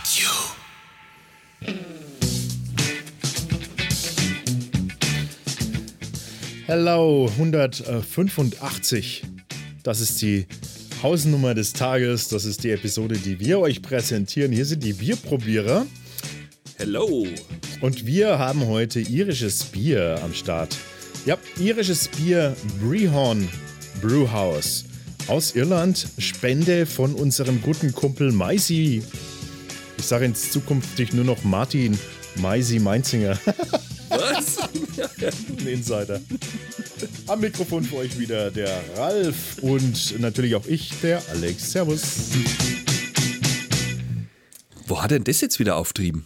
got you. Hello 185. Das ist die Hausnummer des Tages. Das ist die Episode, die wir euch präsentieren. Hier sind die Bierprobierer. Hello. Und wir haben heute irisches Bier am Start. Ja, irisches Bier Brehorn Brewhouse aus Irland. Spende von unserem guten Kumpel Maisi. Ich sage in zukünftig nur noch Martin Maisi Meinzinger. Was? Ein Insider. Am Mikrofon für euch wieder der Ralf und natürlich auch ich, der Alex. Servus. Wo hat denn das jetzt wieder auftrieben?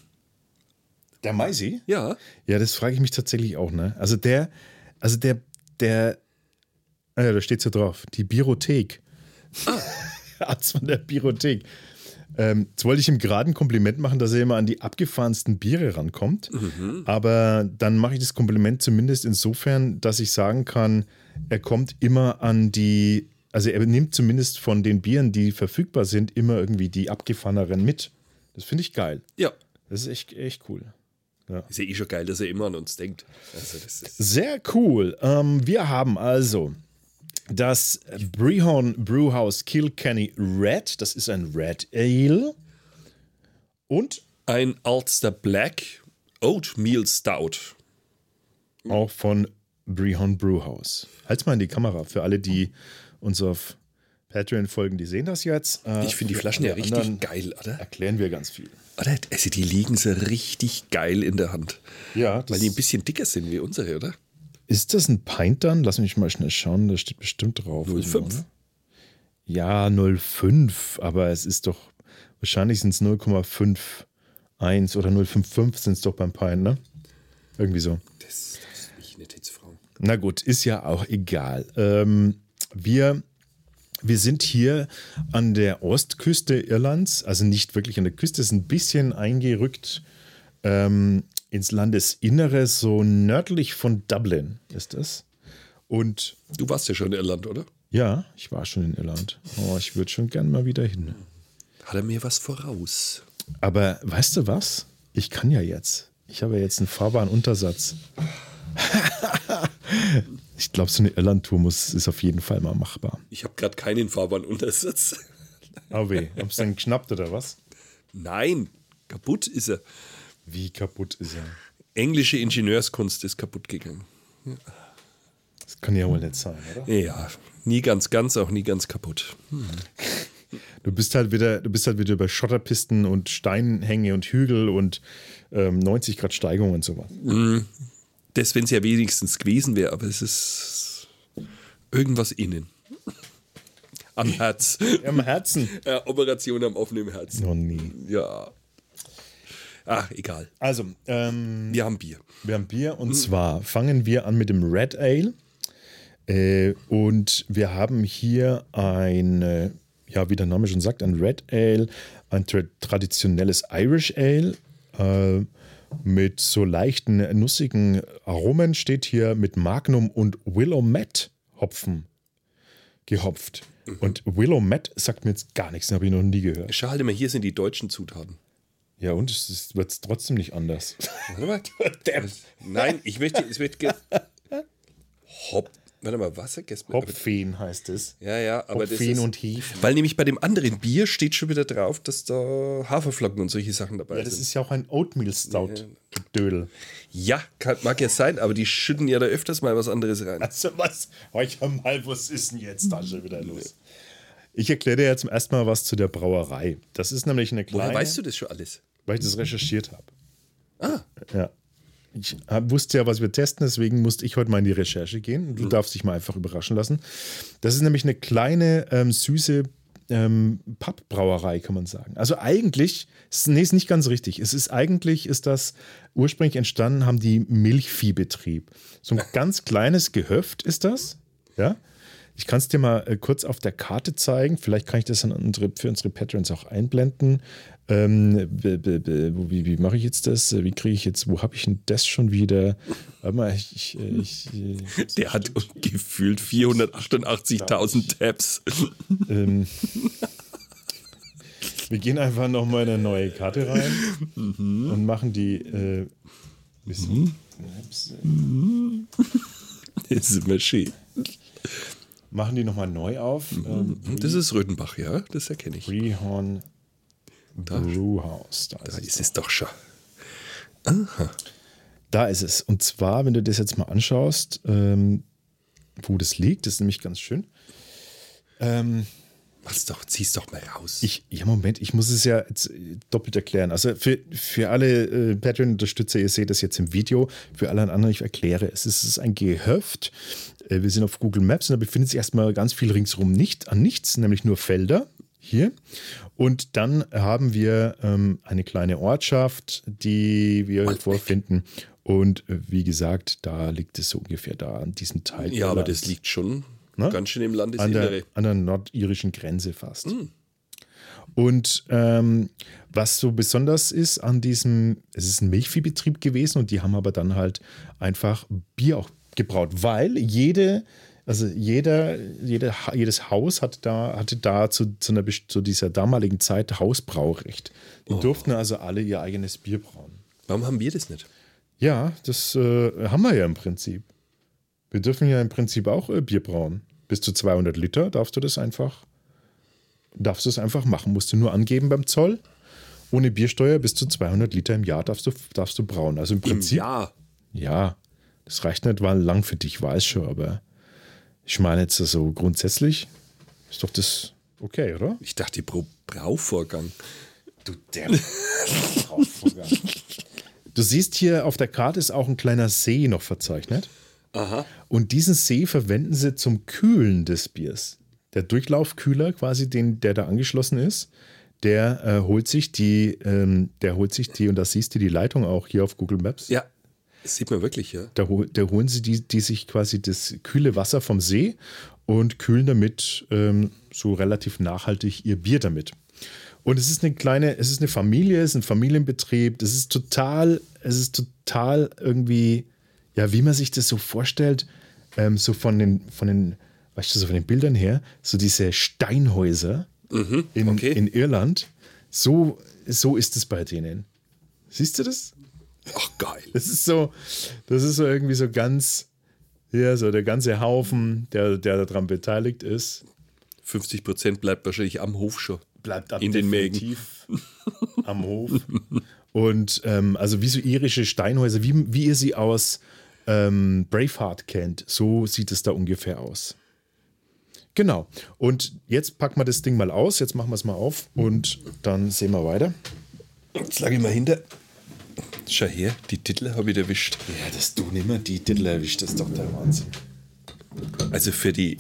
Der Maisi? Ja. Ja, das frage ich mich tatsächlich auch, ne? Also der, also der, der, ah ja, da steht so drauf, die Biothek. Ah. Arzt von der Biothek. Ähm, jetzt wollte ich ihm gerade ein Kompliment machen, dass er immer an die abgefahrensten Biere rankommt. Aber dann mache ich das Kompliment zumindest insofern, dass ich sagen kann, er kommt immer an die, also er nimmt zumindest von den Bieren, die verfügbar sind, immer irgendwie die abgefahreneren mit. Das finde ich geil. Ja. Das ist echt, echt cool. Ist ja eh schon geil, dass er immer an uns denkt. Also Sehr cool. Ähm, wir haben also das Brehorn Brewhouse Kilkenny Red. Das ist ein Red Ale. Und ein Ulster Black Oatmeal Stout. auch von Brehorn Brewhouse. Halt's mal in die Kamera für alle, die uns auf Patreon folgen, die sehen das jetzt. Äh, Ich finde die Flaschen ja richtig geil, oder? Erklären wir ganz viel. Oder? Also die liegen so richtig geil in der Hand. Ja, Weil die ein bisschen dicker sind wie unsere, oder? Ist das ein Pint dann? Lass mich mal schnell schauen, da steht bestimmt drauf. 0,5. oder? Ja, 0,5, aber es ist doch, wahrscheinlich sind es 0,51 oder 0,55 sind es doch beim Pint, ne? Irgendwie so. Das, das ist nicht eine Hitzfrau. Na gut, ist ja auch egal. Ähm, wir, wir sind hier an der Ostküste Irlands, also nicht wirklich an der Küste, ist ein bisschen eingerückt ähm, ins Landesinnere, so nördlich von Dublin ist es. Und Du warst ja schon in Irland, oder? ja, ich war schon in Irland. Oh, ich würde schon gern mal wieder hin. Hat er mir was voraus? Aber weißt du was? Ich kann ja jetzt. Ich habe ja jetzt einen fahrbaren Untersatz. ich glaube, so eine Irland-Tour muss, ist auf jeden Fall mal machbar. Ich habe gerade keinen Fahrbahnuntersatz. Oh weh, hab's dann geschnappt oder was? Nein, kaputt ist er. Wie kaputt ist er? Englische Ingenieurskunst ist kaputt gegangen. Das kann ja wohl nicht sein, oder? Ja, nie ganz ganz, auch nie ganz kaputt. Du bist halt wieder, du bist halt wieder über Schotterpisten und Steinhänge und Hügel und ähm, 90 Grad Steigung und sowas. Das, wenn es ja wenigstens gewesen wäre, aber es ist irgendwas innen. Am Herz. Am Herzen. Äh, Operation am offenen Herzen. Noch nie. Ja. Ach, egal. Also, ähm, Wir haben Bier. Wir haben Bier und zwar fangen wir an mit dem Red Ale. Äh, und wir haben hier ein, äh, ja, wie der Name schon sagt, ein Red Ale, ein tra traditionelles Irish Ale äh, mit so leichten, nussigen Aromen. Steht hier mit Magnum und Willow-Matt Hopfen gehopft. Und Willow-Matt sagt mir jetzt gar nichts, habe ich noch nie gehört. Schade mal, hier sind die deutschen Zutaten. Ja, und es wird trotzdem nicht anders. Warte mal. Nein, ich möchte, wird ge Hop. Warte mal, Wasser? Hopfen heißt es. Ja, ja, aber das Hopfen ist, und Hefe. Weil nämlich bei dem anderen Bier steht schon wieder drauf, dass da Haferflocken und solche Sachen dabei Ja, das sind. ist ja auch ein Oatmeal Stout, du Dödel. Ja, kann, mag ja sein, aber die schütten ja da öfters mal was anderes rein. Also was? Hör mal, was ist denn jetzt da schon wieder los? Ich erkläre dir jetzt zum ersten Mal was zu der Brauerei. Das ist nämlich eine kleine, Woher weißt du das schon alles? Weil ich das recherchiert habe. Ah, Ja. Ich wusste ja, was wir testen, deswegen musste ich heute mal in die Recherche gehen. Mhm. Du darfst dich mal einfach überraschen lassen. Das ist nämlich eine kleine, ähm, süße ähm, Pappbrauerei, kann man sagen. Also eigentlich, ist, nee, ist nicht ganz richtig. Es ist eigentlich, ist das ursprünglich entstanden, haben die Milchviehbetrieb. So ein ganz kleines Gehöft ist das. Ja. Ich kann es dir mal äh, kurz auf der Karte zeigen. Vielleicht kann ich das an unsere, für unsere Patrons auch einblenden. Ähm, wie wie mache ich jetzt das? Wie kriege ich jetzt, wo habe ich denn das schon wieder? Warte mal, ich, ich, äh, ich, äh, der hat gefühlt 488.000 Tabs. ähm, Wir gehen einfach nochmal in eine neue Karte rein und machen die. Äh, bisschen, Das ist immer schön. Machen die nochmal neu auf. Ähm, Das ist Rödenbach, ja, das erkenne ich. Rehorn Brewhouse. Da, Da ist es. ist es doch schon. da ist es. Und zwar, wenn du das jetzt mal anschaust, ähm, wo das liegt, das ist nämlich ganz schön. Ähm, Mach's doch, zieh's doch mal raus. Ich, ja, Moment, ich muss es ja jetzt äh, doppelt erklären. Also für, für alle äh, Patreon-Unterstützer, ihr seht das jetzt im Video, für alle anderen, ich erkläre es. Es ist ein Gehöft. Äh, wir sind auf Google Maps und da befindet sich erstmal ganz viel ringsherum nicht an nichts, nämlich nur Felder hier. Und dann haben wir ähm, eine kleine Ortschaft, die wir Malbeck. vorfinden. Und äh, wie gesagt, da liegt es so ungefähr da an diesem Teil. ja, aber das liegt schon Ne? ganz schön im an Landesinnere. der, an der nordirischen Grenze fast. Und ähm, was so besonders ist an diesem, es ist ein Milchviehbetrieb gewesen und die haben aber dann halt einfach Bier auch gebraut, weil jede, also jeder, jede, jedes Haus hat da, hatte da zu, zu, einer, zu dieser damaligen Zeit Hausbraurecht. Die durften also alle ihr eigenes Bier brauen. Warum haben wir das nicht? Ja, das äh, haben wir ja im Prinzip. Wir dürfen ja im Prinzip auch äh, Bier brauen. Bis zu 200 Liter darfst du das einfach, darfst du es einfach machen. Musst du nur angeben beim Zoll. Ohne Biersteuer bis zu 200 Liter im Jahr darfst du, darfst du brauen. Also im Im Prinzip, Jahr. ja, das reicht nicht mal lang für dich, weiß schon, aber ich meine jetzt so grundsätzlich ist doch das okay, oder? Ich dachte, pro Brauvorgang. Du Depp. du siehst hier auf der Karte ist auch ein kleiner See noch verzeichnet. Aha. Und diesen See verwenden sie zum Kühlen des Biers. Der Durchlaufkühler, quasi, den, der da angeschlossen ist, der äh, holt sich die, ähm, der holt sich die, und da siehst du die Leitung auch hier auf Google Maps. Ja, das sieht man wirklich, ja. Da, da holen sie die, die sich quasi das kühle Wasser vom See und kühlen damit ähm, so relativ nachhaltig ihr Bier damit. Und es ist eine kleine, es ist eine Familie, es ist ein Familienbetrieb, das ist total, es ist total irgendwie, ja, wie man sich das so vorstellt, ähm, so von den, von den, weißt du, so von den Bildern her, so diese Steinhäuser in, okay. in Irland, so, so ist es bei denen. Siehst du das? Ach, geil. Das ist so, das ist so irgendwie so ganz, ja, so der ganze Haufen, der, der daran beteiligt ist, 50 Prozent bleibt wahrscheinlich am Hof schon. bleibt ab In den Mägen. am Hof. Und ähm, also wie so irische Steinhäuser, wie, wie ihr sie aus ähm, Braveheart kennt, so sieht es da ungefähr aus. Genau. Und jetzt packen wir das Ding mal aus, jetzt machen wir es mal auf und dann sehen wir weiter. Jetzt lag ich mal hinter. Schau her, die Titel habe ich erwischt. Ja, dass du nimmer die Titel erwischt, das ist doch der Wahnsinn. Also für die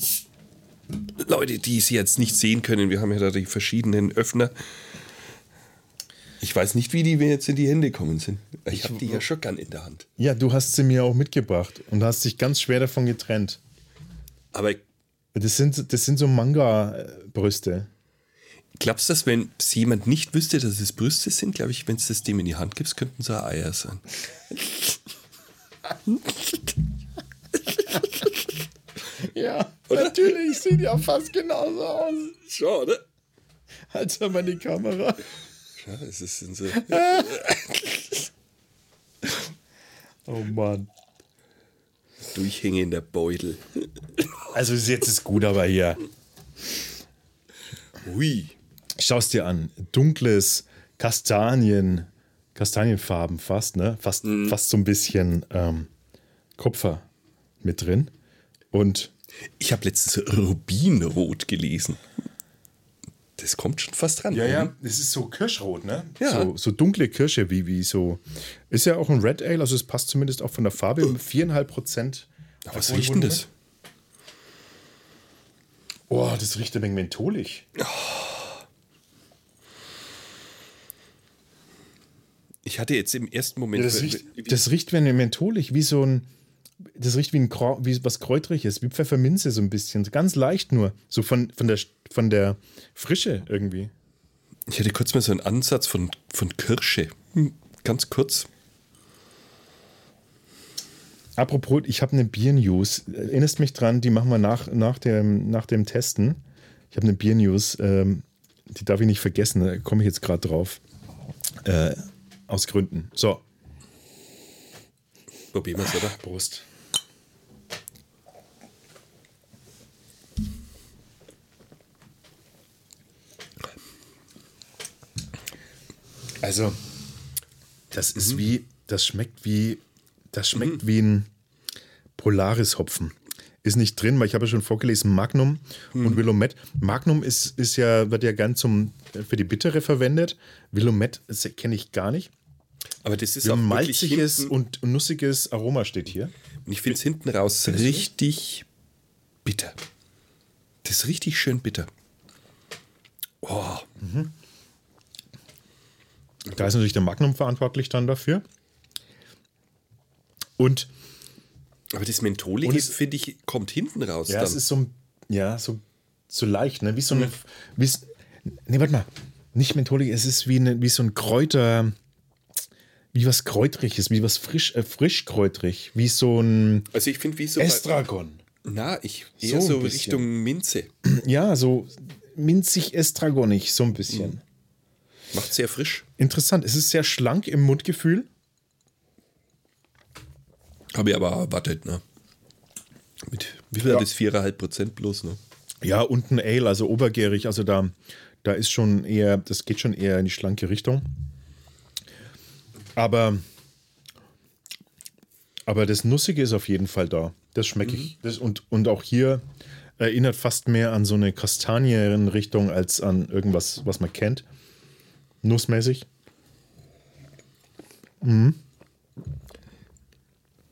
Leute, die sie jetzt nicht sehen können, wir haben ja da die verschiedenen Öffner. Ich weiß nicht, wie die mir jetzt in die Hände kommen sind. Ich habe die ja schon gern in der Hand. Ja, du hast sie mir auch mitgebracht und hast dich ganz schwer davon getrennt. Aber Das sind, das sind so Manga-Brüste. glaubst du, dass wenn jemand nicht wüsste, dass es Brüste sind, glaube ich, wenn es das dem in die Hand gibst, könnten es auch Eier sein. Ja, natürlich sieht ja fast genauso aus. Schon, oder? Halt mal die Kamera. Ja, es ist sind so. Oh Mann. durchhängender Beutel. Also jetzt ist gut, aber hier. Hui. Schau's dir an. Dunkles Kastanien, Kastanienfarben fast, ne? Fast, fast so ein bisschen ähm, Kupfer mit drin. Und Ich habe letztens Rubinrot gelesen. Das kommt schon fast dran. oder? es ist so kirschrot, ne? Ja. So, so dunkle Kirsche, wie, wie so. Ist ja auch ein Red Ale, also es passt zumindest auch von der Farbe. 4,5 Prozent. Was riecht denn das? Oh, das riecht ein wenig mentholig. Ich hatte jetzt im ersten Moment. Ja, das, riecht, das riecht wie ein mentholig, wie so ein. Das riecht wie, ein, wie was Kräutriges, wie Pfefferminze so ein bisschen. Ganz leicht nur. So von, von, der, von der Frische irgendwie. ich hatte kurz mal so einen Ansatz von, von Kirsche. Hm, Ganz kurz. Apropos, ich habe eine Bier-News. Erinnerst mich dran, die machen wir nach, nach, dem, nach dem Testen. Ich habe eine Bier-News. Ähm, die darf ich nicht vergessen, da komme ich jetzt gerade drauf. Äh, aus Gründen. So, Probieren wir es, oder? Brust. Also, das ist wie, das schmeckt wie, das schmeckt wie ein Polaris-Hopfen. Ist nicht drin, weil ich habe ja schon vorgelesen, Magnum und Willamette. Magnum ist, ist ja, wird ja gern zum, für die Bittere verwendet. Willamette kenne ich gar nicht. Aber das ist Ja, auch malziges hinten, und nussiges Aroma steht hier. und ich finde es hinten raus richtig bitter. Das ist richtig schön bitter. Oh, Da ist natürlich der Magnum verantwortlich dann dafür. Und aber das Mentholige, finde ich, kommt hinten raus. ja, dann. es ist so, ein- ja, so, so leicht, ne? Wie so eine. Wie, s- nee, warte mal. Nicht mentholig, es ist wie, eine, wie so ein Kräuter. Wie was Kräutriges, wie was frisch, äh, frischkräutrig, wie so ein also ich finde, wie so. bei- Estragon. Na, ich So eher so, bisschen. Richtung Minze. Ja, so minzig estragonig, so ein bisschen. Macht sehr frisch. Interessant, es ist sehr schlank im Mundgefühl. Habe ich aber erwartet, ne? Mit wie viel Ja. hat das? 4,5 Prozent bloß, ne? Ja, und ein Ale, also obergärig, also da, da ist schon eher, das geht schon eher in die schlanke Richtung. Aber, aber das Nussige ist auf jeden Fall da. Das schmecke ich. Das, und, und auch hier erinnert fast mehr an so eine Kastanienrichtung als an irgendwas, was man kennt. Nussmäßig.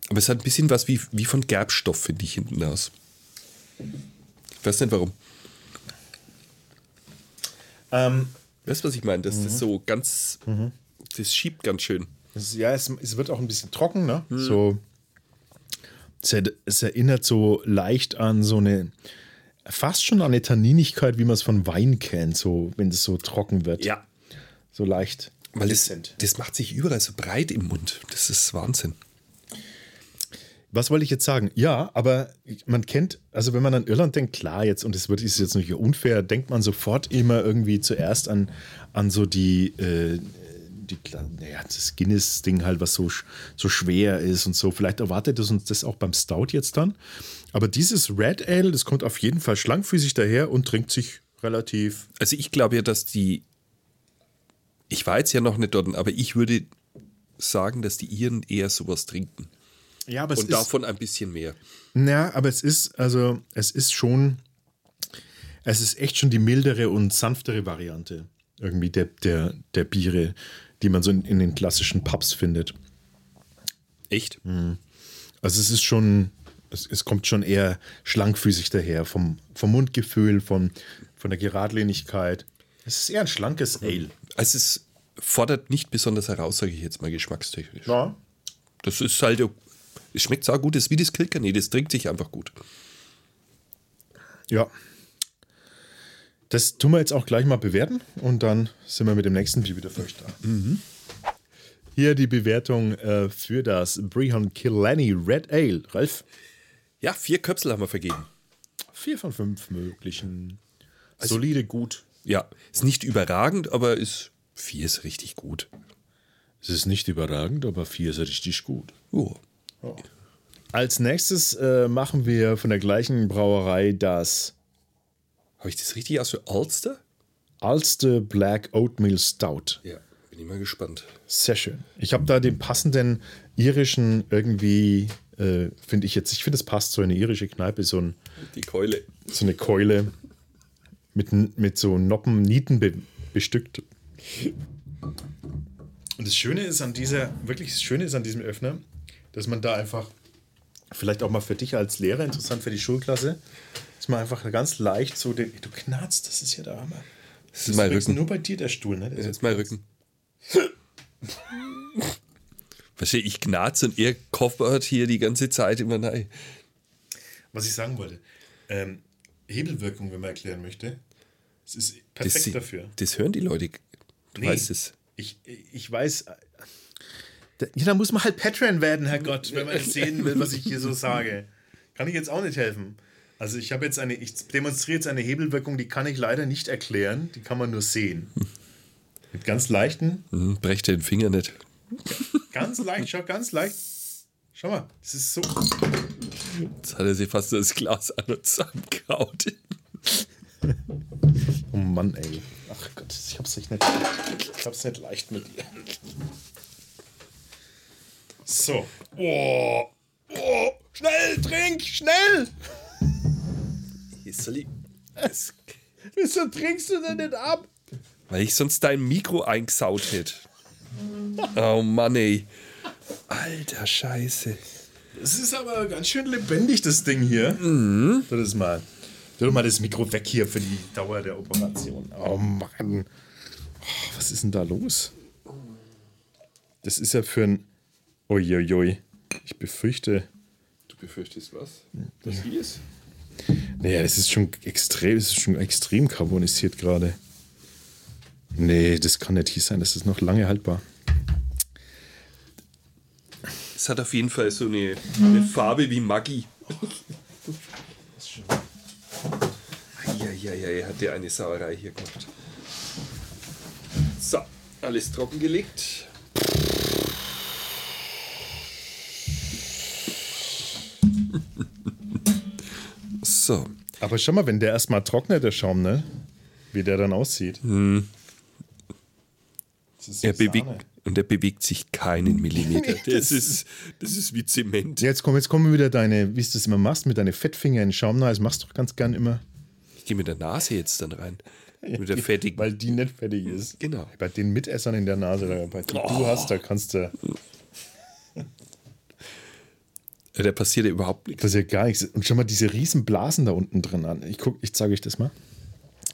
Aber es hat ein bisschen was wie, wie von Gerbstoff, finde ich, hinten raus. Ich weiß nicht warum. Ähm, Weißt du, was ich meine? Das ist so ganz. Das schiebt ganz schön. Es, ja, es, es wird auch ein bisschen trocken, ne? So. Es, er- es erinnert so leicht an so eine, fast schon an eine Tanninigkeit, wie man es von Wein kennt, so, wenn es so trocken wird. So leicht. Weil das, das macht sich überall so breit im Mund. Das ist Wahnsinn. Was wollte ich jetzt sagen? Ja, aber man kennt, also wenn man an Irland denkt, klar jetzt, und es wird ist jetzt nicht unfair, denkt man sofort immer irgendwie zuerst an, an so die, äh, die, naja, das Guinness-Ding halt, was so, so schwer ist und so. Vielleicht erwartet es uns das auch beim Stout jetzt dann. Aber dieses Red Ale, das kommt auf jeden Fall schlankfüßig daher und trinkt sich relativ. Also ich glaube ja, dass die. Ich war jetzt ja noch nicht dort, aber ich würde sagen, dass die Iren eher sowas trinken. Ja, aber es Und davon ein bisschen mehr. Ja, aber es ist, also, es ist schon, es ist echt schon die mildere und sanftere Variante irgendwie der, der, der Biere, die man so in, in den klassischen Pubs findet. Echt? Also es ist schon, es, es kommt schon eher schlankfüßig daher, vom, vom Mundgefühl, von, von der Geradlinigkeit. Es ist eher ein schlankes Ale. Also es fordert nicht besonders heraus, sage ich jetzt mal geschmackstechnisch. Ja. Das ist halt, es schmeckt so gut, das ist wie das Kilkenny, das trinkt sich einfach gut. Ja. Das tun wir jetzt auch gleich mal bewerten und dann sind wir mit dem nächsten Bier wieder euch da. Hier die Bewertung äh, für das Brehon Killenny Red Ale. Ralf, Ja, vier Köpsel haben wir vergeben. vier von fünf möglichen. Solide, gut. Ja, ist nicht überragend, aber ist vier ist richtig gut. Es ist nicht überragend, aber vier ist richtig gut. Oh. Als nächstes äh, machen wir von der gleichen Brauerei das Habe ich das richtig aus für Ulster? Ulster Black Oatmeal Stout. Ja, bin ich mal gespannt. Sehr schön. Ich habe da den passenden irischen irgendwie, äh, finde ich jetzt, ich finde es passt so eine irische Kneipe, so, ein, Die Keule. so eine Keule mit, mit so Noppen, Nieten be, bestückt. Und das Schöne ist an dieser, wirklich das Schöne ist an diesem Öffner, dass man da einfach, vielleicht auch mal für dich als Lehrer, interessant für die Schulklasse, dass man einfach ganz leicht so den, du knarzt, das ist ja der Hammer. Das ist mein Rücken. nur bei dir der Stuhl, ne? Das ist mein Rücken. Verstehe, ich knarze und er koffert hier die ganze Zeit immer nein. Was ich sagen wollte, ähm, Hebelwirkung, wenn man erklären möchte, es ist Das, perfekt dafür. das hören die Leute. Du Nee, weißt es. Ich, ich weiß, da, ja, da muss man halt Patreon werden, Herrgott, wenn man das sehen will, was ich hier so sage. Kann ich jetzt auch nicht helfen. Also ich habe jetzt eine, ich demonstriere jetzt eine Hebelwirkung, die kann ich leider nicht erklären, die kann man nur sehen. Mit ganz leichten, Hm, brech den Finger nicht. ganz leicht, schau, ganz leicht. Schau mal, das ist so. Jetzt hat er sich fast das Glas an und zusammengehaut. Oh Mann, ey. Ach Gott, ich hab's nicht, nicht, ich hab's nicht leicht mit dir. So. Oh. Oh. Schnell, trink, schnell! Das, Wieso trinkst du denn nicht ab? weil ich sonst dein Mikro eingesaut hätte. Oh Mann, ey. Alter Scheiße. Das ist aber ganz schön lebendig, das Ding hier. Mhm. Tu das mal. Tu doch mal das Mikro weg hier für die Dauer der Operation. Oh Mann. Oh, was ist denn da los? Das ist ja für ein. Uiuiui. Ich befürchte. Du befürchtest was? Das hier ist? Naja, das ist schon extrem, das ist schon extrem carbonisiert gerade. Nee, das kann nicht hier sein. Das ist noch lange haltbar. Es hat auf jeden Fall so eine, eine Farbe wie Maggi. Eieiei, hat der eine Sauerei hier gemacht. So, alles trockengelegt. So, Aber schau mal, wenn der erstmal trocknet, der Schaum, ne? Wie der dann aussieht. So er bewegt und er bewegt sich keinen Millimeter. Das ist, das ist wie Zement. Jetzt kommen, jetzt kommen wieder deine, wie du das immer machst, mit deinen Fettfinger in den Schaum. Na, das machst du doch ganz gern immer. Ich gehe mit der Nase jetzt dann rein. Mit der fettigen. Weil die nicht fertig ist. Genau. Bei den Mitessern in der Nase, bei die du hast, da kannst du. Da passiert ja überhaupt nichts. Das ist ja gar nichts. Und schau mal diese riesen Blasen da unten drin an. Ich guck, ich zeige euch das mal.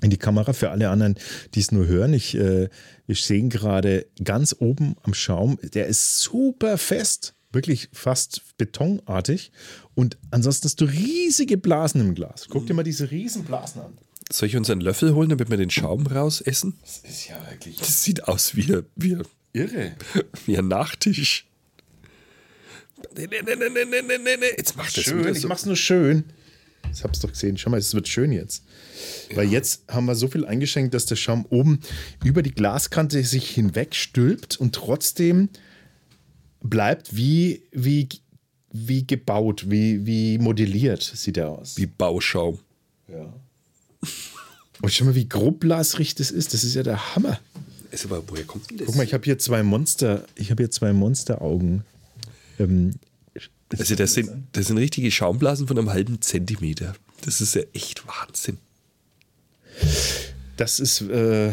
In die Kamera für alle anderen, die es nur hören. Ich, äh, wir sehen gerade ganz oben am Schaum, der ist super fest, wirklich fast betonartig. Und ansonsten hast du riesige Blasen im Glas. Guck dir mal diese riesen Blasen an. Soll ich uns einen Löffel holen, damit wir den Schaum raus essen? Das ist ja wirklich Das sieht aus wie, wie, irre. wie ein Nachtisch. Nee, nee, nee, nee, nee, nee, nee, nee. Jetzt macht das Schön, wieder ich so. mach's nur schön. Ich hab's doch gesehen. Schau mal, es wird schön jetzt. Weil jetzt haben wir so viel eingeschenkt, dass der Schaum oben über die Glaskante sich hinweg stülpt und trotzdem bleibt wie, wie, wie gebaut, wie, wie modelliert sieht er aus. Wie Bauschaum. Ja. Und schau mal, wie groblasrig das ist. Das ist ja der Hammer. Ist aber, woher kommt denn das? Guck mal, ich habe hier zwei Monster, ich habe hier zwei Monsteraugen. Ähm, also das sind, das sind richtige Schaumblasen von einem halben Zentimeter. Das ist ja echt Wahnsinn. Das ist, äh,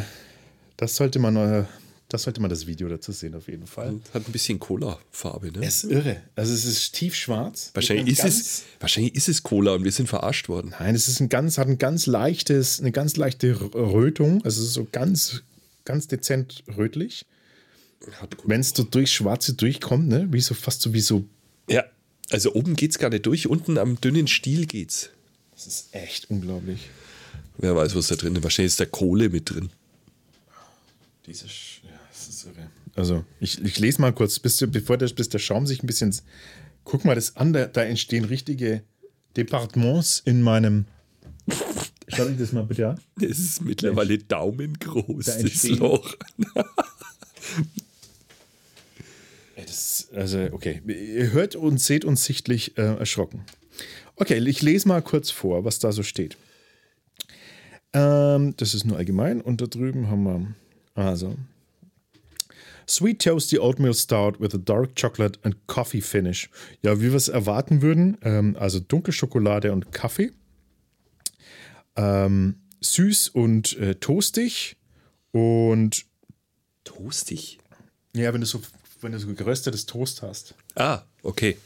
das sollte man, äh, das sollte man das Video dazu sehen, auf jeden Fall. Hat ein bisschen Cola-Farbe, ne? Es ist irre. Also es ist tiefschwarz. Wahrscheinlich ist, es, wahrscheinlich ist es Cola und wir sind verarscht worden. Nein, es ist ein ganz, hat ein ganz leichtes, eine ganz leichte Rötung. Also es ist so ganz, ganz dezent rötlich. Wenn es so durchs Schwarze durchkommt, ne? Wie so fast so wie so. Ja, also oben geht es gar nicht durch, unten am dünnen Stiel geht's. Das ist echt unglaublich. Wer weiß, was da drin ist. Wahrscheinlich ist da Kohle mit drin. Diese, Sch- ja, das ist irre. Also, ich, ich lese mal kurz, bis, bevor der, bis der Schaum sich ein bisschen. Guck mal das an, da, da entstehen richtige Departements in meinem. Schau dir das mal bitte an. Es ist mittlerweile daumengroß, Da das Loch. Das, also, okay. Ihr hört und seht uns sichtlich äh, erschrocken. Okay, ich lese mal kurz vor, was da so steht. Ähm, das ist nur allgemein. Und da drüben haben wir. Also. Sweet Toasty Oatmeal Stout with a dark chocolate and coffee finish. Ja, wie wir es erwarten würden. Ähm, also dunkle Schokolade und Kaffee. Ähm, süß und äh, toastig. Und Toastig. ja, wenn du so, wenn du so geröstetes Toast hast. Ah, okay.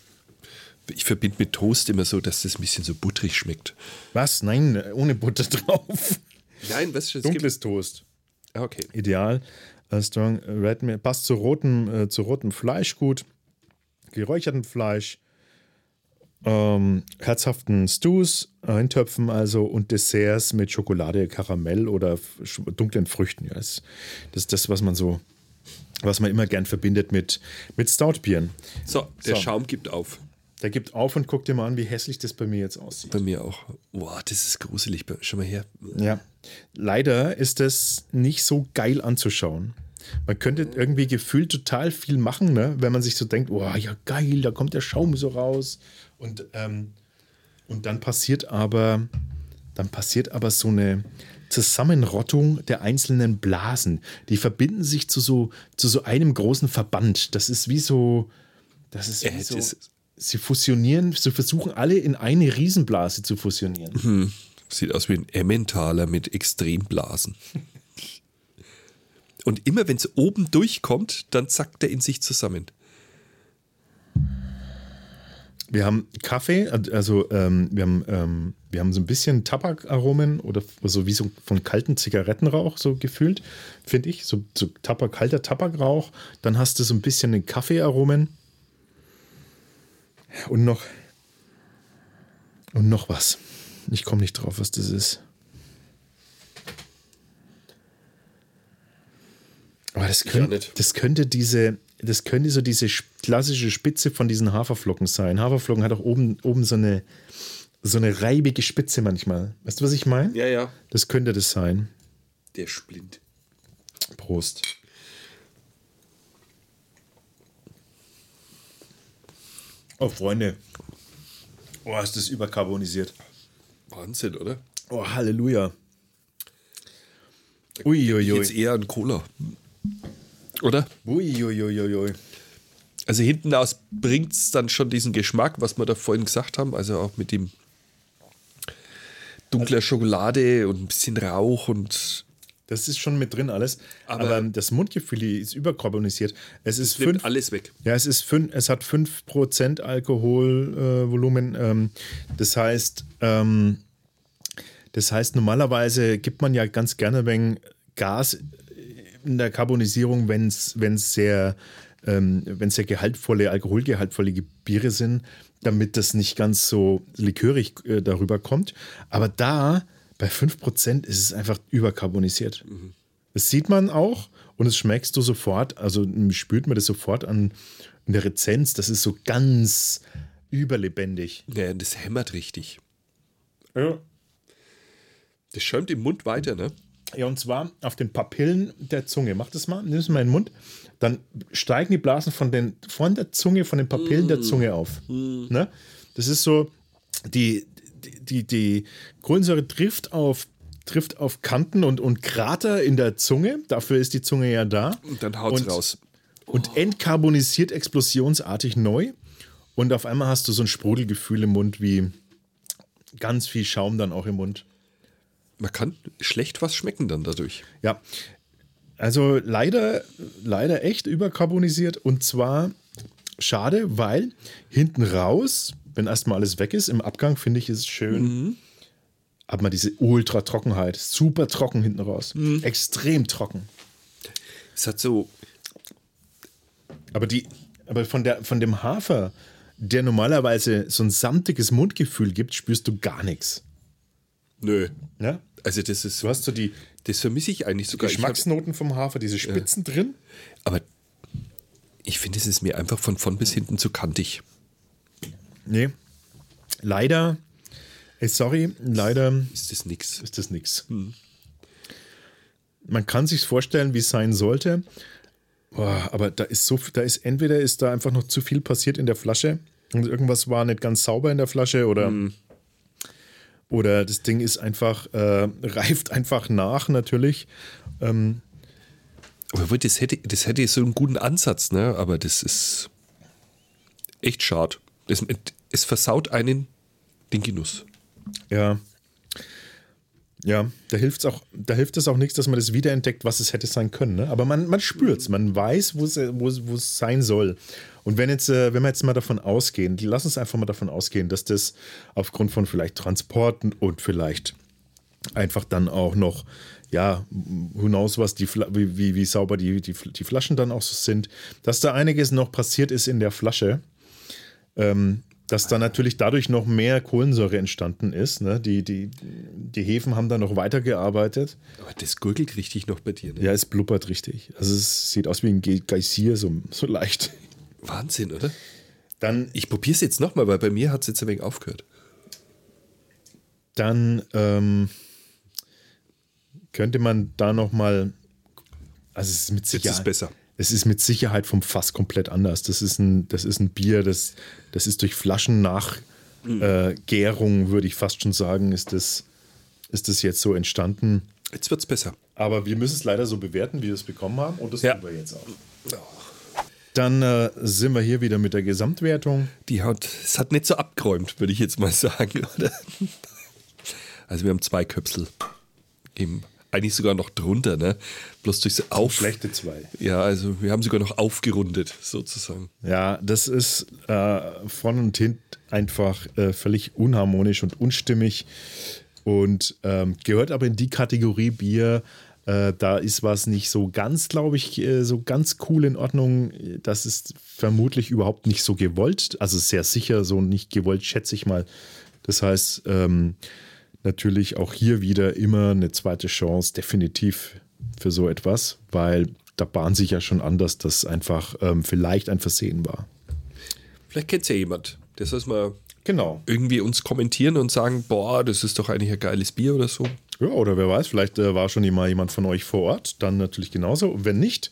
Ich verbinde mit Toast immer so, dass das ein bisschen so butterig schmeckt. Was? Nein, ohne Butter drauf. Nein, was ist Dunkles Toast. Ah, Okay. Ideal. Strong Red Meat. Passt zu rotem, äh, zu rotem Fleisch gut. Geräuchertem Fleisch. Ähm, herzhaften Stews, Eintöpfen also und Desserts mit Schokolade, Karamell oder dunklen Früchten. Ja, das ist das, was man so, was man immer gern verbindet mit, mit Stoutbieren. So, der So. Schaum gibt auf. Der gibt auf und guckt dir mal an, wie hässlich das bei mir jetzt aussieht. Bei mir auch. Boah, das ist gruselig. Schau mal her. Ja. Leider ist das nicht so geil anzuschauen. Man könnte irgendwie gefühlt total viel machen, ne? wenn man sich so denkt, oh ja geil, da kommt der Schaum so raus. Und, ähm, und dann passiert aber, dann passiert aber so eine Zusammenrottung der einzelnen Blasen. Die verbinden sich zu so, zu so einem großen Verband. Das ist wie so, das ist wie so, sie fusionieren, sie versuchen alle in eine Riesenblase zu fusionieren. Sieht aus wie ein Emmentaler mit Extremblasen. Und immer wenn es oben durchkommt, dann zackt er in sich zusammen. Wir haben Kaffee, also ähm, wir, haben, ähm, wir haben so ein bisschen Tabakaromen oder so wie so von kalten Zigarettenrauch so gefühlt, finde ich. So, so Tabak, kalter Tabakrauch. Dann hast du so ein bisschen den Kaffeearomen. Und noch. Und noch was. Ich komme nicht drauf, was das ist. Aber das, auch könnt, nicht. das könnte diese, das könnte so diese sch- klassische Spitze von diesen Haferflocken sein. Haferflocken hat auch oben, oben so eine, so eine reibige Spitze manchmal. Weißt du, was ich meine? Ja, ja. Das könnte das sein. Der Splint. Prost. Oh, Freunde. Oh, ist das überkarbonisiert. Wahnsinn, oder? Oh, Halleluja. Uiuiui. Jetzt eher ein Cola. Oder? Uiuiuiui. Also hinten aus bringt es dann schon diesen Geschmack, was wir da vorhin gesagt haben. Also auch mit dem dunkler Schokolade und ein bisschen Rauch und Das ist schon mit drin alles. Aber, Aber- das Mundgefühl ist überkarbonisiert. Es ist fünf, alles weg. Ja, es ist fünf, es hat 5% Alkoholvolumen. Äh, ähm, das heißt, ähm, das heißt, normalerweise gibt man ja ganz gerne wegen Gas in der Carbonisierung, wenn es sehr, ähm, sehr gehaltvolle, alkoholgehaltvolle Biere sind, damit das nicht ganz so likörig äh, darüber kommt. Aber da bei 5% ist es einfach überkarbonisiert. Das sieht man auch und das schmeckst du sofort, also spürt man das sofort an in der Rezenz. Das ist so ganz überlebendig. Ja, das hämmert richtig. Ja. Das schäumt im Mund weiter, ne? Ja, und zwar auf den Papillen der Zunge. Mach das mal, nimm es mal in den Mund. Dann steigen die Blasen von, den, von der Zunge, von den Papillen der Zunge auf. Ne? Das ist so, die, die, die, die Kohlensäure trifft auf, trifft auf Kanten und, und Krater in der Zunge. Dafür ist die Zunge ja da. Und dann haut's Und- raus. Und entkarbonisiert explosionsartig neu. Und auf einmal hast du so ein Sprudelgefühl im Mund, wie ganz viel Schaum dann auch im Mund. Man kann schlecht was schmecken dann dadurch. Ja, also leider, leider echt überkarbonisiert und zwar schade, weil hinten raus, wenn erstmal alles weg ist, im Abgang finde ich es schön, hat man diese Ultra-Trockenheit, super trocken hinten raus, extrem trocken. Es hat so, Aber die, aber von der, von dem Hafer, der normalerweise so ein samtiges Mundgefühl gibt, spürst du gar nichts. nö. Ja? Also das ist, Du hast so die das vermisse ich eigentlich sogar. Hab, Geschmacksnoten vom Hafer, diese Spitzen drin. aber ich finde, es ist mir einfach von vorn bis hinten zu kantig. Nee. Leider, ey, sorry, leider Ist das nix. ist das nichts. Man kann sich vorstellen, wie es sein sollte. Boah, aber da ist so, da ist entweder ist da einfach noch zu viel passiert in der Flasche und irgendwas war nicht ganz sauber in der Flasche oder oder das Ding ist einfach äh, reift einfach nach natürlich. Aber wohl, das hätte, das hätte so einen guten Ansatz, ne? Aber das ist echt schade. Das, es versaut einen den Genuss. Ja. Ja, da hilft's auch, da hilft es auch nichts, dass man das wiederentdeckt, was es hätte sein können. Ne? Aber man, man spürt es, man weiß, wo es, sein soll. Und wenn jetzt, äh, wenn wir jetzt mal davon ausgehen, lass uns einfach mal davon ausgehen, dass das aufgrund von vielleicht Transporten und vielleicht einfach dann auch noch, ja, knows, was die, wie, wie, wie sauber die, die, die Flaschen dann auch so sind, dass da einiges noch passiert ist in der Flasche ähm, dass da natürlich dadurch noch mehr Kohlensäure entstanden ist. Ne? Die, die, die Hefen haben da noch weitergearbeitet. Aber das gurgelt richtig noch bei dir, ne? Ja, es blubbert richtig. Also es sieht aus wie ein Ge- Geysir, so, so leicht. Wahnsinn, oder? Dann, Ich probiere es jetzt nochmal, weil bei mir hat es jetzt ein wenig aufgehört. dann ähm, könnte man da noch mal, also es ist mit Jetzt Sicherheit, ist besser. Es ist mit Sicherheit vom Fass komplett anders. Das ist ein, das ist ein Bier, das, das ist durch Flaschen nach äh, Gärung, würde ich fast schon sagen, ist das, ist das jetzt so entstanden. Jetzt wird es besser. Aber wir müssen es leider so bewerten, wie wir es bekommen haben. Und das Ja. tun wir jetzt auch. Dann äh, sind wir hier wieder mit der Gesamtwertung. Die hat, es hat nicht so abgeräumt, würde ich jetzt mal sagen. Oder? Also wir haben zwei Köpsel. Eben, eigentlich sogar noch drunter, ne? Bloß durchs Auf. Schlechte zwei. Ja, also wir haben sogar noch aufgerundet, sozusagen. Ja, das ist äh, von und hin einfach äh, völlig unharmonisch und unstimmig und ähm, gehört aber in die Kategorie Bier. Äh, da ist was nicht so ganz, glaube ich, äh, so ganz cool in Ordnung. Das ist vermutlich überhaupt nicht so gewollt. Also sehr sicher so nicht gewollt, schätze ich mal. Das heißt, ähm, natürlich auch hier wieder immer eine zweite Chance, definitiv für so etwas, weil da bahnt sich ja schon an, dass das einfach ähm, vielleicht ein Versehen war. Vielleicht kennt ja jemand. Der soll es mal Genau. irgendwie uns kommentieren und sagen, boah, das ist doch eigentlich ein geiles Bier oder so. Ja, oder wer weiß, vielleicht äh, war schon mal jemand von euch vor Ort, dann natürlich genauso. Und wenn nicht,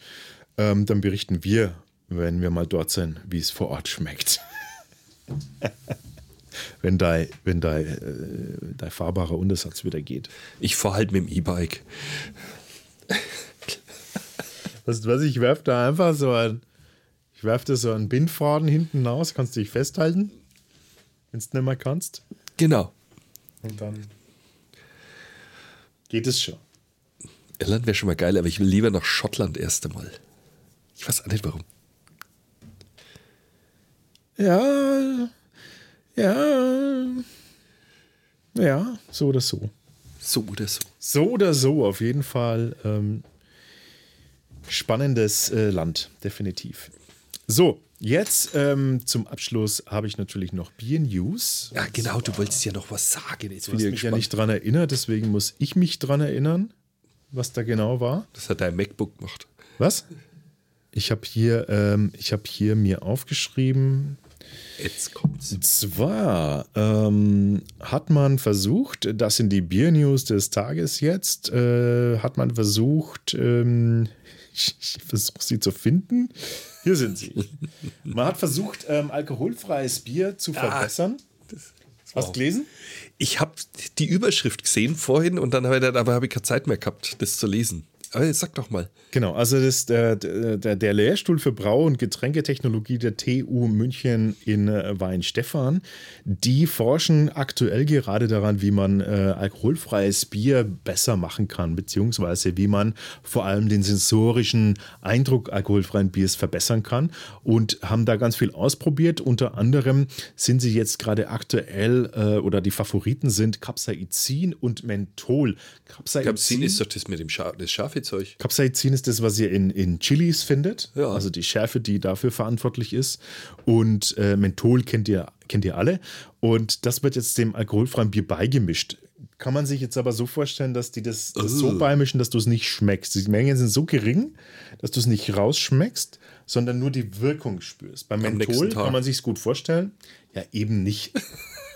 ähm, dann berichten wir, wenn wir mal dort sind, wie es vor Ort schmeckt. wenn dein, wenn dein, äh, fahrbarer Untersatz wieder geht. Ich fahre halt mit dem E-Bike. Weißt du was, ich werfe da einfach so ein, ich werfe da so einen Bindfaden hinten raus, kannst du dich festhalten, wenn du nicht mehr kannst. Genau. Und dann geht es schon. Irland wäre schon mal geil, aber ich will lieber nach Schottland erst einmal. Ich weiß auch nicht warum. Ja, ja, ja, so oder so. So oder so. So oder so, auf jeden Fall ähm, spannendes äh, Land, definitiv. So, jetzt ähm, zum Abschluss habe ich natürlich noch Bier News. Ja, genau, du wolltest ja noch was sagen. Jetzt bin ich mich ja nicht dran erinnert, deswegen muss ich mich dran erinnern, was da genau war. Das hat dein MacBook gemacht. Was? Ich habe hier, ähm, ich habe hier mir aufgeschrieben, Jetzt kommt's. Und zwar ähm, hat man versucht, das sind die Bier-News des Tages jetzt, äh, hat man versucht, ähm, ich, ich versuche sie zu finden. Hier sind sie. Man hat versucht, ähm, alkoholfreies Bier zu verbessern. Hast du gelesen? Ich habe die Überschrift gesehen vorhin und dann habe ich, habe ich keine Zeit mehr gehabt, das zu lesen. Aber jetzt sag doch mal. Genau, also das, der, der, der Lehrstuhl für Brau- und Getränketechnologie der TU München in äh, Weinstefan, die forschen aktuell gerade daran, wie man äh, alkoholfreies Bier besser machen kann, beziehungsweise wie man vor allem den sensorischen Eindruck alkoholfreien Biers verbessern kann und haben da ganz viel ausprobiert. Unter anderem sind sie jetzt gerade aktuell äh, oder die Favoriten sind Capsaicin und Menthol. Capsin ist doch das mit dem Scha das Zeug. Capsaicin ist das, was ihr in, in Chilis findet. Ja. Also die Schärfe, die dafür verantwortlich ist. Und äh, Menthol kennt ihr, kennt ihr alle. Und das wird jetzt dem alkoholfreien Bier beigemischt. Kann man sich jetzt aber so vorstellen, dass die das, das so Ugh. beimischen, dass du es nicht schmeckst. Die Mengen sind so gering, dass du es nicht rausschmeckst, sondern nur die Wirkung spürst. Beim Am Menthol kann man sich gut vorstellen. Ja, eben nicht.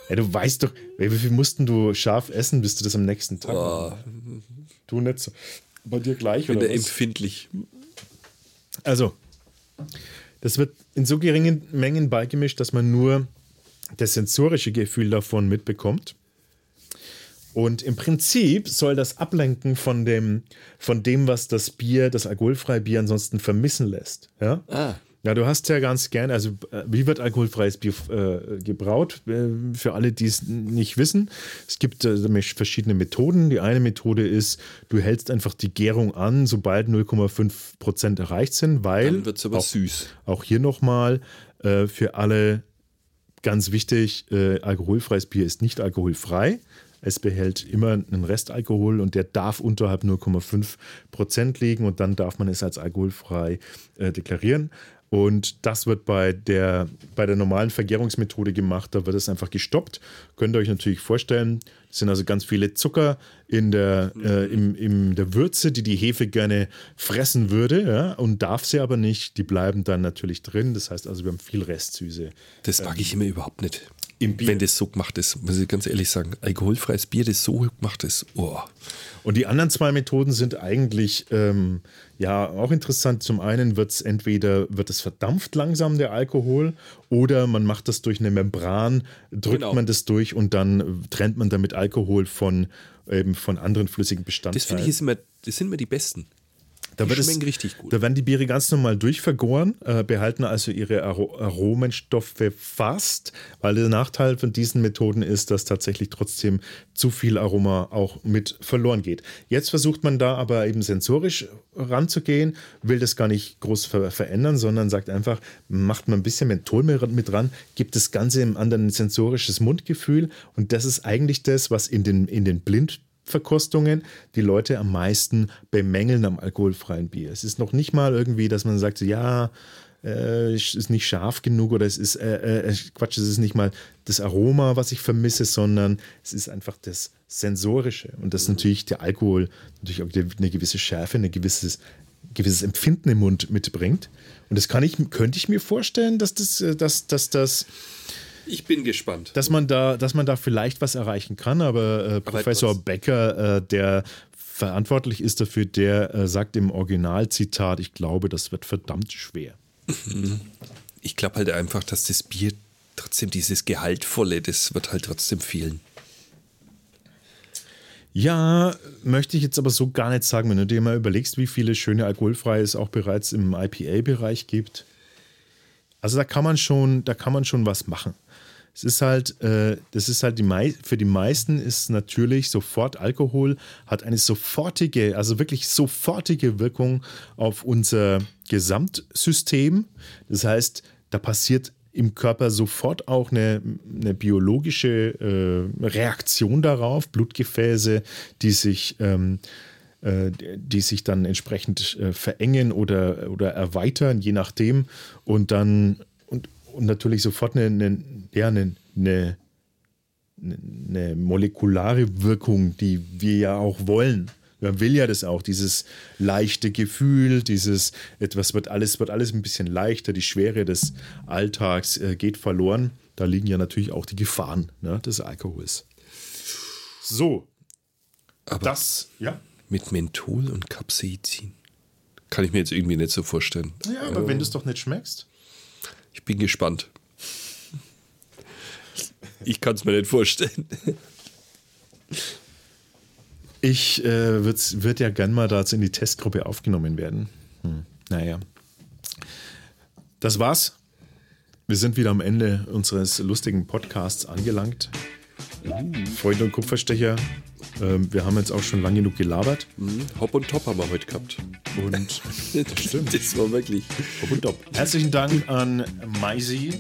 ja, du weißt doch, wie viel mussten du scharf essen, bis du das am nächsten Tag Oh, Du nicht so. Bei dir gleich bin oder was? empfindlich. Also, das wird in so geringen Mengen beigemischt, dass man nur das sensorische Gefühl davon mitbekommt. Und im Prinzip soll das ablenken von dem, von dem, was das Bier, das alkoholfreie Bier ansonsten vermissen lässt. Ja? Ah. Ja, du hast ja ganz gern, also äh, wie wird alkoholfreies Bier äh, gebraut? Äh, für alle, die es nicht wissen, es gibt äh, verschiedene Methoden. Die eine Methode ist, du hältst einfach die Gärung an, sobald 0,5 Prozent erreicht sind, weil Dann wird's aber auch, süß. auch hier nochmal äh, für alle ganz wichtig, äh, alkoholfreies Bier ist nicht alkoholfrei. Es behält immer einen Restalkohol und der darf unterhalb 0,5 Prozent liegen und dann darf man es als alkoholfrei deklarieren. Und das wird bei der, bei der normalen Vergärungsmethode gemacht. Da wird es einfach gestoppt. Könnt ihr euch natürlich vorstellen. Es sind also ganz viele Zucker in der, äh, im, in der Würze, die die Hefe gerne fressen würde ja, und darf sie aber nicht. Die bleiben dann natürlich drin. Das heißt also, wir haben viel Restsüße. Das mag ich immer überhaupt nicht. Wenn das so gemacht ist, muss ich ganz ehrlich sagen. Alkoholfreies Bier, das so gemacht ist. Oh. Und die anderen zwei Methoden sind eigentlich ähm, ja auch interessant. Zum einen wird es entweder wird es verdampft langsam der Alkohol oder man macht das durch eine Membran, drückt Genau. man das durch und dann trennt man damit Alkohol von eben von anderen flüssigen Das Bestandteilen. finde ich ist immer, das sind immer die besten. Da, Die wird es, schmecken richtig gut. da werden die Biere ganz normal durchvergoren, äh, behalten also ihre Aro Aromenstoffe fast, weil der Nachteil von diesen Methoden ist, dass tatsächlich trotzdem zu viel Aroma auch mit verloren geht. Jetzt versucht man da aber eben sensorisch ranzugehen, will das gar nicht groß ver verändern, sondern sagt einfach, macht man ein bisschen Menthol mit mit dran, gibt das Ganze im anderen sensorisches Mundgefühl und das ist eigentlich das, was in den, in den Blind Verkostungen die Leute am meisten bemängeln am alkoholfreien Bier. Es ist noch nicht mal irgendwie, dass man sagt, ja, äh, es ist nicht scharf genug oder es ist, äh, äh, Quatsch, es ist nicht mal das Aroma, was ich vermisse, sondern es ist einfach das Sensorische. Und das natürlich der Alkohol natürlich auch eine gewisse Schärfe, ein gewisses, gewisses Empfinden im Mund mitbringt. Und das kann ich, könnte ich mir vorstellen, dass das, äh, dass, dass das Ich bin gespannt. dass man da, dass man da vielleicht was erreichen kann, aber äh, Professor trotz- Becker, äh, der verantwortlich ist dafür, der äh, sagt im Originalzitat, ich glaube, das wird verdammt schwer. Ich glaube halt einfach, dass das Bier trotzdem dieses Gehaltvolle, das wird halt trotzdem fehlen. Ja, möchte ich jetzt aber so gar nicht sagen, wenn du dir mal überlegst, wie viele schöne alkoholfreie es auch bereits im IPA-Bereich gibt. Also da kann man schon, da kann man schon was machen. Es ist halt, äh, das ist halt die mei für die meisten ist natürlich sofort Alkohol hat eine sofortige, also wirklich sofortige Wirkung auf unser Gesamtsystem. Das heißt, da passiert im Körper sofort auch eine, eine biologische äh, Reaktion darauf, Blutgefäße, die sich ähm, äh, die sich dann entsprechend äh, verengen oder, oder erweitern, je nachdem. Und dann und, natürlich sofort eine, eine, ja, eine, eine, eine molekulare Wirkung, die wir ja auch wollen. Man will ja das auch, dieses leichte Gefühl, dieses etwas wird alles, wird alles ein bisschen leichter, die Schwere des Alltags äh, geht verloren. Da liegen ja natürlich auch die Gefahren ne, des Alkohols. So, Aber das, ja. mit Menthol und Capsaicin kann ich mir jetzt irgendwie nicht so vorstellen. Ja, aber wenn du es doch nicht schmeckst. Ich bin gespannt. Ich kann es mir nicht vorstellen. Ich äh, würde würd ja gern mal dazu in die Testgruppe aufgenommen werden. Hm. Naja. Das war's. Wir sind wieder am Ende unseres lustigen Podcasts angelangt. Freunde und Kupferstecher, ähm, wir haben jetzt auch schon lang genug gelabert. Hopp und Top haben wir heute gehabt. Und Stimmt. Das war wirklich. Hopp und Top. Herzlichen Dank an Maisi.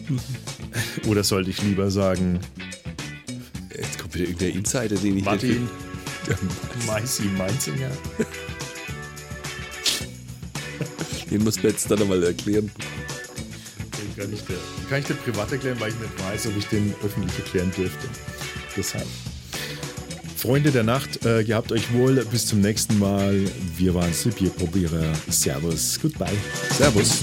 Oder sollte ich lieber sagen, Jetzt kommt wieder irgendein Insider, den ich Martin nicht. Maisi Mainzinger. Den muss man jetzt dann einmal erklären. Den kann ich, dir, kann ich dir privat erklären, weil ich nicht weiß, ob ich den öffentlich erklären dürfte. Deshalb. Freunde der Nacht, äh, gehabt euch wohl. Bis zum nächsten Mal. Wir waren die Bierprobierer. Servus. Goodbye. Servus.